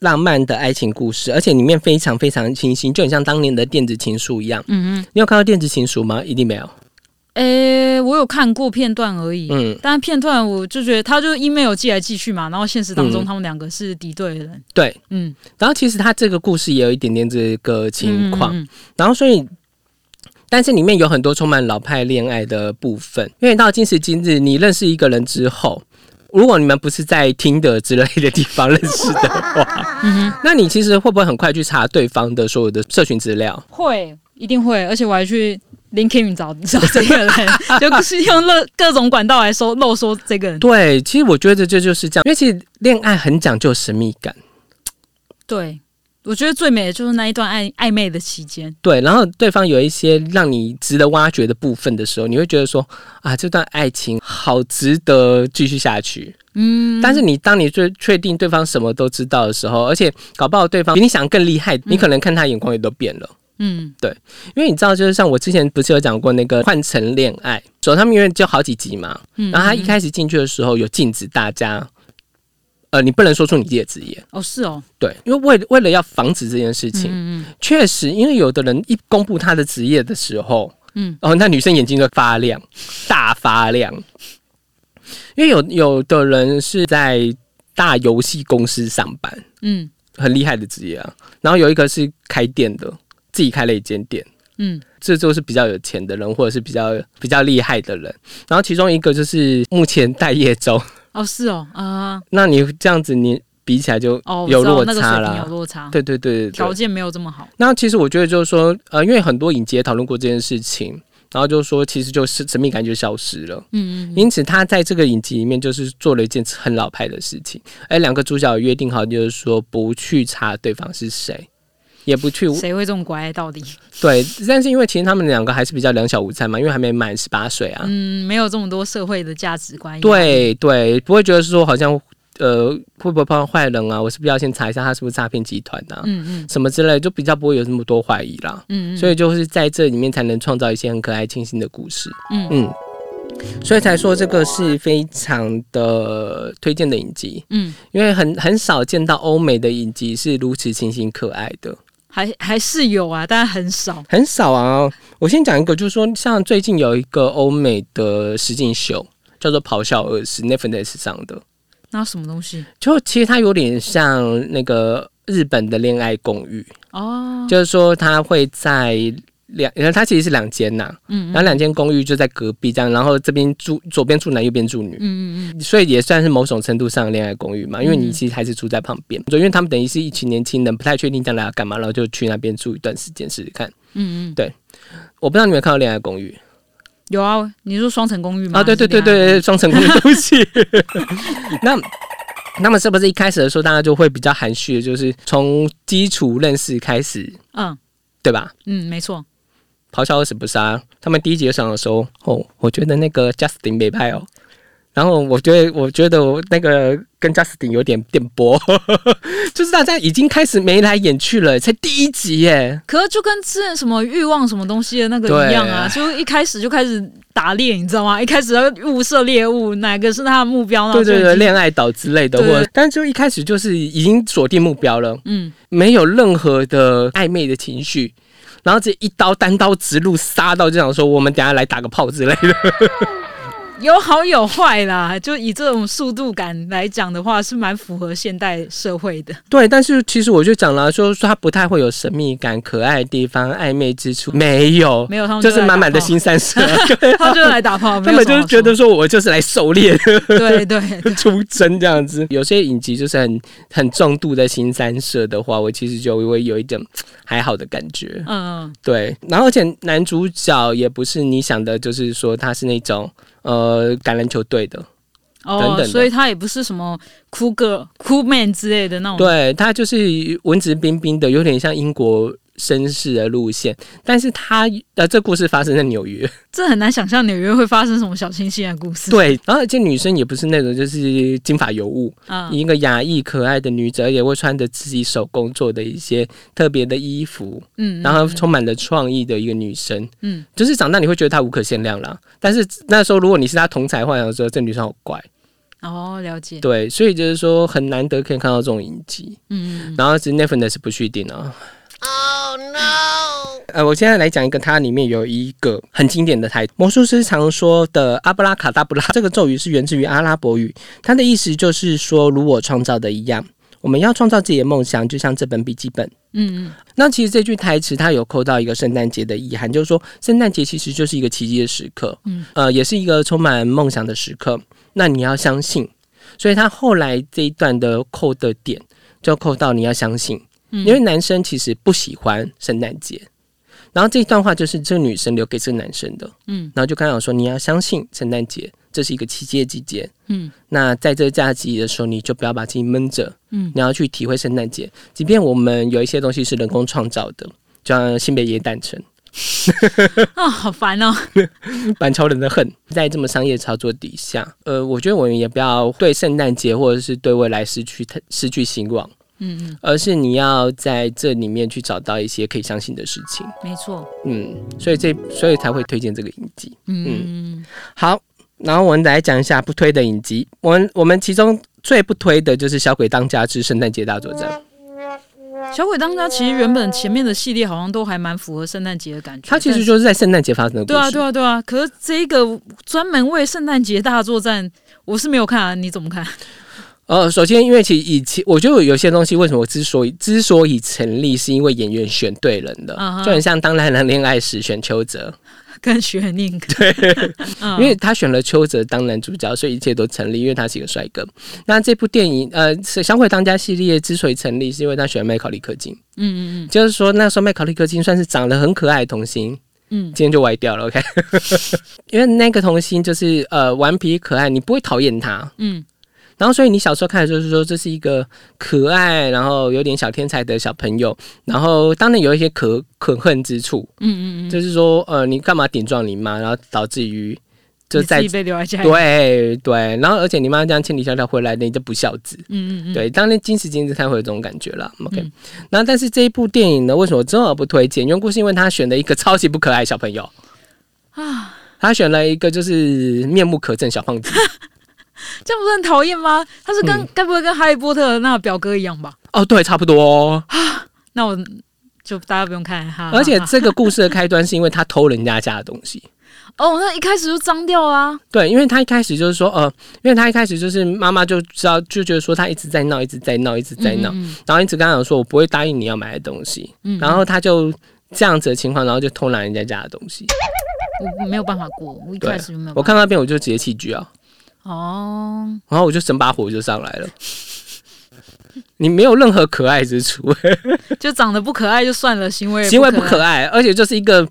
浪漫的爱情故事，而且里面非常非常清新，就很像当年的电子情书一样。嗯嗯，你有看到电子情书吗？一定没有。诶，我有看过片段而已。嗯，但片段我就觉得，他就 email 寄来寄去嘛，然后现实当中他们两个是敌对的人。对，嗯，然后其实他这个故事也有一点点这个情况，然后所以，但是里面有很多充满老派恋爱的部分。因为到今时今日，你认识一个人之后，如果你们不是在听的之类的地方认识的话，那你其实会不会很快去查对方的所有的社群资料？会，一定会，而且我还去。LinkedIn 找 *laughs* 找这个人，就是用各各种管道来收漏说这个人。对，其实我觉得这就是这样，因为其实恋爱很讲究神秘感。对，我觉得最美的就是那一段暧暧昧的期间。对，然后对方有一些让你值得挖掘的部分的时候，你会觉得说啊，这段爱情好值得继续下去。嗯，但是你当你最确定对方什么都知道的时候，而且搞不好对方比你想更厉害，你可能看他眼光也都变了。嗯，对，因为你知道，就是像我之前不是有讲过那个换乘恋爱，所他们因为就好几集嘛，嗯然后他一开始进去的时候有禁止大家，呃，你不能说出你自己的职业。哦，是哦，对，因为为为了要防止这件事情，嗯嗯，确实，因为有的人一公布他的职业的时候，嗯，哦，那女生眼睛就发亮，大发亮，因为有有的人是在大游戏公司上班，嗯，很厉害的职业啊，然后有一个是开店的。自己开了一间店，嗯，这就是比较有钱的人，或者是比较比较厉害的人。然后其中一个就是目前待业中，哦，是哦，啊，那你这样子你比起来就有落差了，有落差，对对对，条件没有这么好。那其实我觉得就是说，呃，因为很多影节讨论过这件事情。然后就是说，其实就是神秘感就消失了。嗯嗯。因此，他在这个影集里面就是做了一件很老派的事情。而两个主角约定好，就是说不去查对方是谁。也不去，谁会这么乖？到底 *laughs* 对，但是因为其实他们两个还是比较两小无猜嘛，因为还没满十八岁啊。嗯，没有这么多社会的价值观。对对，不会觉得说好像呃会不会碰到坏人啊？我是不是要先查一下他是不是诈骗集团啊？嗯嗯，什么之类，就比较不会有那么多怀疑啦。嗯嗯，所以就是在这里面才能创造一些很可爱、清新的故事。嗯嗯，所以才说这个是非常的推荐的影集。嗯，因为很很少见到欧美的影集是如此清新可爱的。还还是有啊，但很少，很少啊。我先讲一个，就是说，像最近有一个欧美的实境秀，叫做《咆哮二十》，Netflix 上的。那什么东西？就其实它有点像那个日本的恋爱公寓哦，就是说它会在。两，然后它其实是两间呐，嗯，然后两间公寓就在隔壁这样，然后这边住左边住男，右边住女，嗯嗯嗯，所以也算是某种程度上恋爱公寓嘛，因为你其实还是住在旁边，就因为他们等于是一群年轻人，不太确定将来要干嘛，然后就去那边住一段时间试试看，嗯嗯，对，我不知道你有看到恋爱公寓，有啊，你说双层公寓吗？啊，对对对对，双层公寓东西，*laughs* 那那么是不是一开始的时候大家就会比较含蓄，就是从基础认识开始，嗯，对吧？嗯，没错。咆哮二十不杀，他们第一集上的时候，哦，我觉得那个 Justin 没拍哦，然后我觉得，我觉得我那个跟 Justin 有点电波，*laughs* 就是大家已经开始眉来眼去了，才第一集耶。可是就跟之前什么欲望什么东西的那个一样啊，就一开始就开始打猎，你知道吗？一开始要物色猎物，哪个是他的目标？对对对，恋爱岛之类的，或但就一开始就是已经锁定目标了，嗯，没有任何的暧昧的情绪。然后这一刀单刀直入杀到，就想说我们等下来打个炮之类的。有好有坏啦，就以这种速度感来讲的话，是蛮符合现代社会的。对，但是其实我就讲了，说说他不太会有神秘感、可爱的地方、暧昧之处，没有，没有，他们就是满满的新三色，*laughs* 他就是来打炮，*laughs* 他们就是觉得说我就是来狩猎的，对对，*laughs* 出征这样子。有些影集就是很很重度的新三色的话，我其实就会有一点还好的感觉。嗯嗯，对，然后而且男主角也不是你想的，就是说他是那种。呃，橄榄球队的，哦，所以他也不是什么酷哥、酷 man 之类的那种，对他就是文质彬彬的，有点像英国绅士的路线，但是他呃，这故事发生在纽约，这很难想象纽约会发生什么小清新的故事。对，然后而且女生也不是那种就是金发尤物，啊，一个雅逸可爱的女子，也会穿着自己手工做的一些特别的衣服，嗯，然后充满了创意的一个女生，嗯，就是长大你会觉得她无可限量啦。但是那时候如果你是她同才幻想的时候，这女生好怪。哦，了解。对，所以就是说很难得可以看到这种影集，嗯，然后是 Netflix 不确定啊。Oh no！呃，我现在来讲一个，它里面有一个很经典的台魔术师常说的阿布拉卡达布拉这个咒语是源自于阿拉伯语，它的意思就是说，如我创造的一样，我们要创造自己的梦想，就像这本笔记本。嗯嗯。那其实这句台词它有扣到一个圣诞节的意涵，就是说圣诞节其实就是一个奇迹的时刻，嗯，呃，也是一个充满梦想的时刻。那你要相信，所以他后来这一段的扣的点就扣到你要相信。因为男生其实不喜欢圣诞节，然后这一段话就是这个女生留给这个男生的，嗯，然后就刚好说你要相信圣诞节，这是一个奇迹的季节，嗯，那在这个假期的时候，你就不要把自己闷着，嗯，你要去体会圣诞节，即便我们有一些东西是人工创造的，就像性别耶诞城，啊，*laughs* 好烦哦，*laughs* 板超人的恨，在这么商业操作底下，呃，我觉得我们也不要对圣诞节或者是对未来失去失去希望。嗯嗯，而是你要在这里面去找到一些可以相信的事情。没错。嗯，所以这所以才会推荐这个影集。嗯，好，然后我们来讲一下不推的影集。我们我们其中最不推的就是《小鬼当家之圣诞节大作战》。小鬼当家其实原本前面的系列好像都还蛮符合圣诞节的感觉。它其实就是在圣诞节发生的。对啊，对啊，对啊。可是这个专门为圣诞节大作战，我是没有看啊。你怎么看？呃，首先，因为其实以前我觉得有些东西为什么之所以之所以成立，是因为演员选对人的，就很像《当男人恋爱时》选邱泽，*laughs* 跟徐宁 *laughs* 对，*laughs* 因为他选了邱泽当男主角，所以一切都成立，因为他是一个帅哥。那这部电影，呃，《小鬼当家》系列之所以成立，是因为他选麦考利克金。嗯嗯嗯，就是说那时候麦考利克金算是长得很可爱的童星。嗯，今天就歪掉了，OK？因为那个童星就是呃顽皮可爱，你不会讨厌他。嗯。然后，所以你小时候看的就是说，这是一个可爱，然后有点小天才的小朋友。然后，当然有一些可可恨之处。嗯嗯嗯，就是说，呃，你干嘛顶撞你妈，然后导致于就在被留在家。对对，然后而且你妈这样千里迢迢回来，你就不孝子。嗯嗯嗯，对，当然今时今日才会有这种感觉了。OK，那但是这一部电影呢，为什么这么不推荐？原故是因为他选了一个超级不可爱小朋友啊，他选了一个就是面目可憎小胖子。*laughs* *laughs* 这样不是很讨厌吗？他是跟该不会跟哈利波特那个表哥一样吧？哦，对，差不多。那我就大家不用看哈。而且这个故事的开端是因为他偷人家家的东西。*laughs* 哦，那一开始就脏掉啊。对，因为他一开始就是说，呃，因为他一开始就是妈妈就知道，就觉得说他一直在闹，一直在闹，一直在闹，然后一直跟他讲说，我不会答应你要买的东西。嗯，然后他就这样子的情况，然后就偷拿人家家的东西。我没有办法过，我一开始就没有。我看那边我就直接弃剧啊。哦，然后我就整把火就上来了。*laughs* 你没有任何可爱之处，*laughs* 就长得不可爱就算了，行为行为不可爱，而且就是一个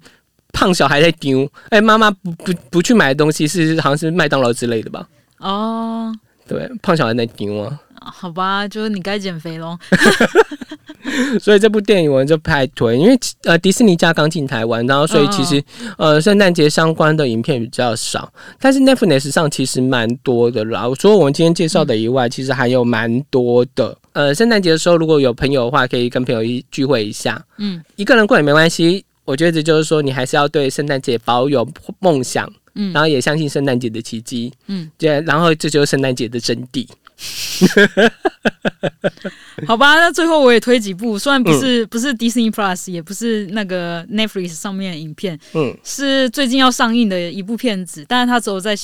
胖小孩在丢。哎，妈妈不不不去买的东西是好像是麦当劳之类的吧？哦，对，胖小孩在丢啊。好吧，就是你该减肥喽。*laughs* *laughs* 所以这部电影我们就拍推，因为呃迪士尼家刚进台湾，然后所以其实呃圣诞节相关的影片比较少，但是 Netflix 上其实蛮多的啦。除了我们今天介绍的以外，其实还有蛮多的。呃，圣诞节的时候如果有朋友的话，可以跟朋友一聚会一下。嗯，一个人过也没关系。我觉得就是说，你还是要对圣诞节保有梦想，嗯，然后也相信圣诞节的奇迹，嗯，对，然后这就是圣诞节的真谛。*laughs* 好吧，那最后我也推几部，虽然不是不是 Disney Plus，也不是那个 Netflix 上面的影片，嗯，是最近要上映的一部片子，但是它只有在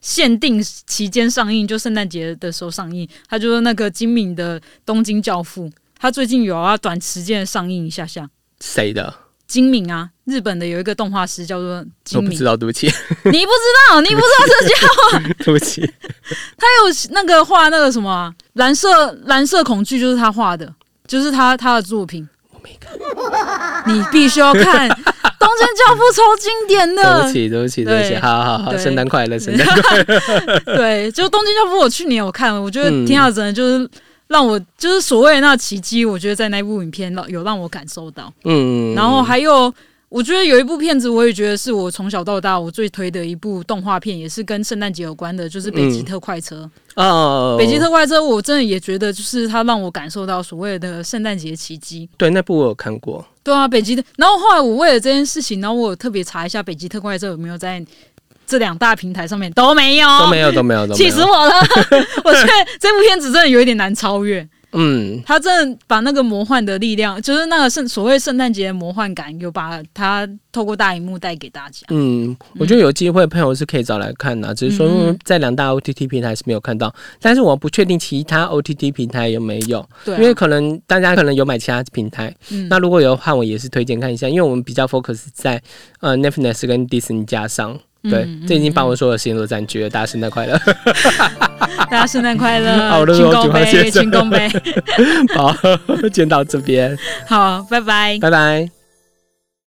限定期间上映，就圣诞节的时候上映。它就是那个精敏的《东京教父》，它最近有要短时间上映一下下。谁的？精明啊，日本的有一个动画师叫做精敏，知道，对不起，*laughs* 你不知道，你不知道这家伙，*laughs* 对不起，他有那个画那个什么蓝色蓝色恐惧，就是他画的，就是他他的作品，我没看，你必须要看《东京教父》，超经典的，对不起，对不起，对不起，好好好，圣诞快乐，圣诞 *laughs* 快乐，对，就《东京教父》，我去年有看，我觉得挺好真的就是。让我就是所谓的那奇迹，我觉得在那部影片让有让我感受到。嗯，然后还有。我觉得有一部片子，我也觉得是我从小到大我最推的一部动画片，也是跟圣诞节有关的，就是《北极特快车》哦，《北极特快车》我真的也觉得，就是它让我感受到所谓的圣诞节奇迹。对，那部我有看过。对啊，北极的。然后后来我为了这件事情，然后我特别查一下《北极特快车》有没有在这两大平台上面都没有，都没有，都没有，气死我了！*laughs* 我觉得这部片子真的有一点难超越。嗯，他真的把那个魔幻的力量，就是那个圣所谓圣诞节的魔幻感，有把它透过大荧幕带给大家。嗯，我觉得有机会朋友是可以找来看的，只是说在两大 OTT 平台是没有看到，但是我不确定其他 OTT 平台有没有，对，因为可能大家可能有买其他平台。嗯，那如果有的话，我也是推荐看一下，因为我们比较 focus 在呃 Netflix 跟 Disney 加上。对，这已经把我所有的时间都占据了。大家圣诞快乐！*laughs* 大家圣诞快乐！*laughs* 好，庆功杯，群公杯。好，*laughs* 先到这边。好，拜拜，拜拜。